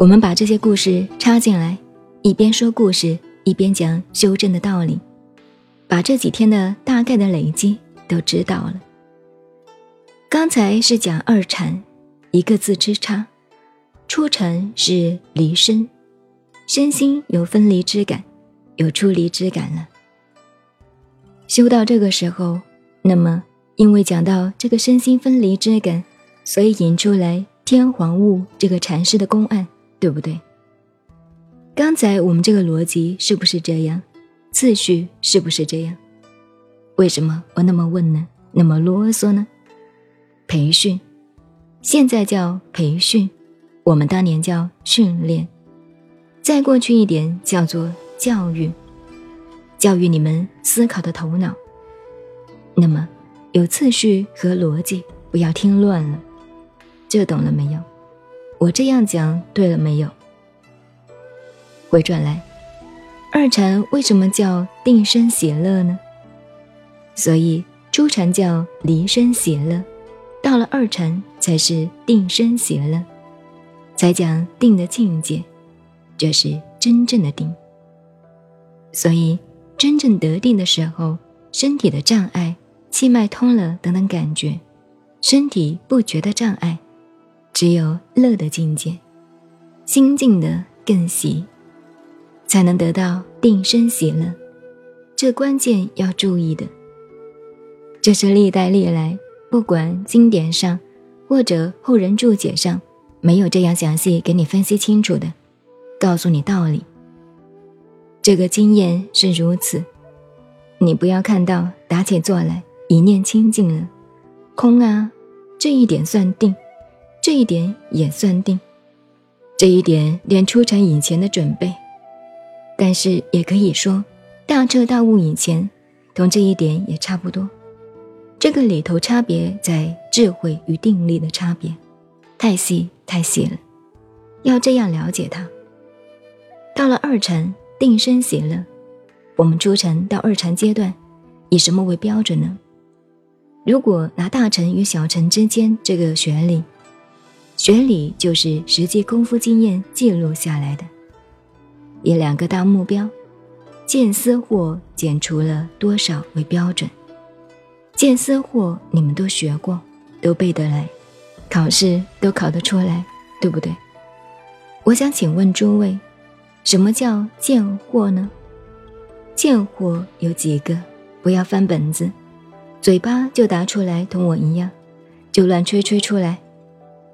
我们把这些故事插进来，一边说故事，一边讲修正的道理，把这几天的大概的累积都知道了。刚才是讲二禅，一个字之差，初禅是离身，身心有分离之感，有出离之感了。修到这个时候，那么因为讲到这个身心分离之感，所以引出来天皇物这个禅师的公案。对不对？刚才我们这个逻辑是不是这样？次序是不是这样？为什么我那么问呢？那么啰嗦呢？培训，现在叫培训，我们当年叫训练，再过去一点叫做教育，教育你们思考的头脑。那么有次序和逻辑，不要听乱了。这懂了没有？我这样讲对了没有？回转来，二禅为什么叫定身邪乐呢？所以初禅叫离身邪乐，到了二禅才是定身邪乐，才讲定的境界，这是真正的定。所以真正得定的时候，身体的障碍、气脉通了等等感觉，身体不觉得障碍。只有乐的境界，心境的更喜，才能得到定身喜乐。这关键要注意的，这是历代历来不管经典上或者后人注解上没有这样详细给你分析清楚的，告诉你道理。这个经验是如此，你不要看到打起坐来一念清净了，空啊，这一点算定。这一点也算定，这一点连出产以前的准备，但是也可以说，大彻大悟以前，同这一点也差不多。这个里头差别在智慧与定力的差别，太细太细了，要这样了解它。到了二禅定身喜乐，我们初禅到二禅阶段，以什么为标准呢？如果拿大乘与小乘之间这个学理。学理就是实际功夫经验记录下来的，以两个大目标：见思惑减除了多少为标准。见思惑你们都学过，都背得来，考试都考得出来，对不对？我想请问诸位，什么叫见惑呢？见惑有几个？不要翻本子，嘴巴就答出来，同我一样，就乱吹吹出来。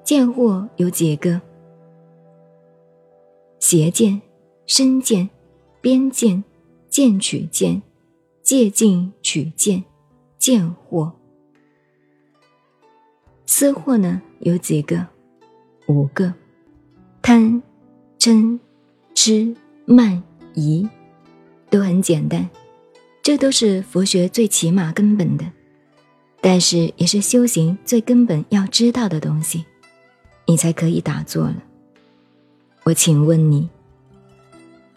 见惑有几个？邪见、身见、边见、见取见、借境取见、见惑。私惑呢？有几个？五个：贪、嗔、痴、慢、疑，都很简单，这都是佛学最起码根本的，但是也是修行最根本要知道的东西。你才可以打坐了。我请问你，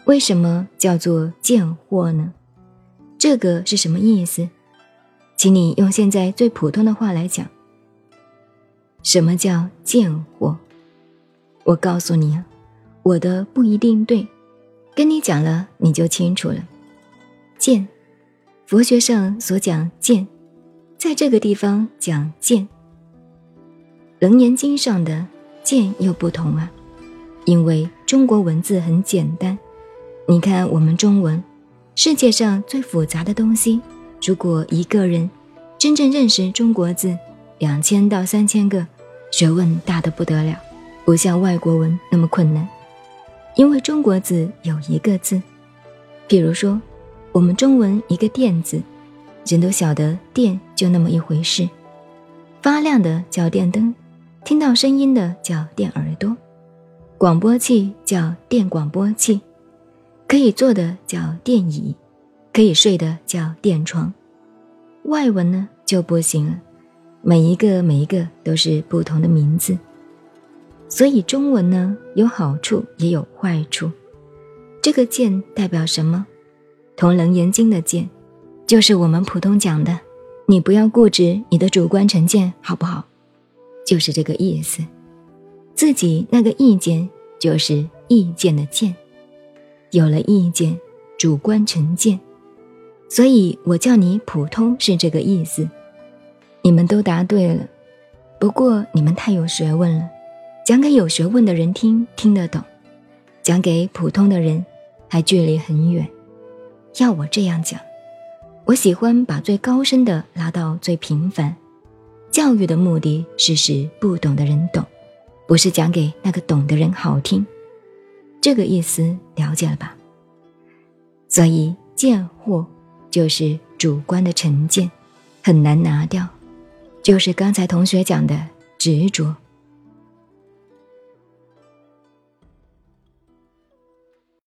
为什么叫做见货呢？这个是什么意思？请你用现在最普通的话来讲。什么叫见货？我告诉你啊，我的不一定对，跟你讲了你就清楚了。见，佛学上所讲见，在这个地方讲见，《楞严经》上的。见又不同啊，因为中国文字很简单。你看我们中文，世界上最复杂的东西，如果一个人真正认识中国字，两千到三千个，学问大得不得了，不像外国文那么困难。因为中国字有一个字，譬如说，我们中文一个电字，人都晓得电就那么一回事，发亮的叫电灯。听到声音的叫电耳朵，广播器叫电广播器，可以坐的叫电椅，可以睡的叫电床。外文呢就不行了，每一个每一个都是不同的名字。所以中文呢有好处也有坏处。这个见代表什么？同楞严经的见，就是我们普通讲的，你不要固执你的主观成见，好不好？就是这个意思，自己那个意见就是意见的见，有了意见，主观成见，所以我叫你普通是这个意思。你们都答对了，不过你们太有学问了，讲给有学问的人听听得懂，讲给普通的人还距离很远。要我这样讲，我喜欢把最高深的拉到最平凡。教育的目的是使不懂的人懂。不是讲给那个懂的人好听，这个意思了解了吧？所以见惑就是主观的成见，很难拿掉，就是刚才同学讲的执着。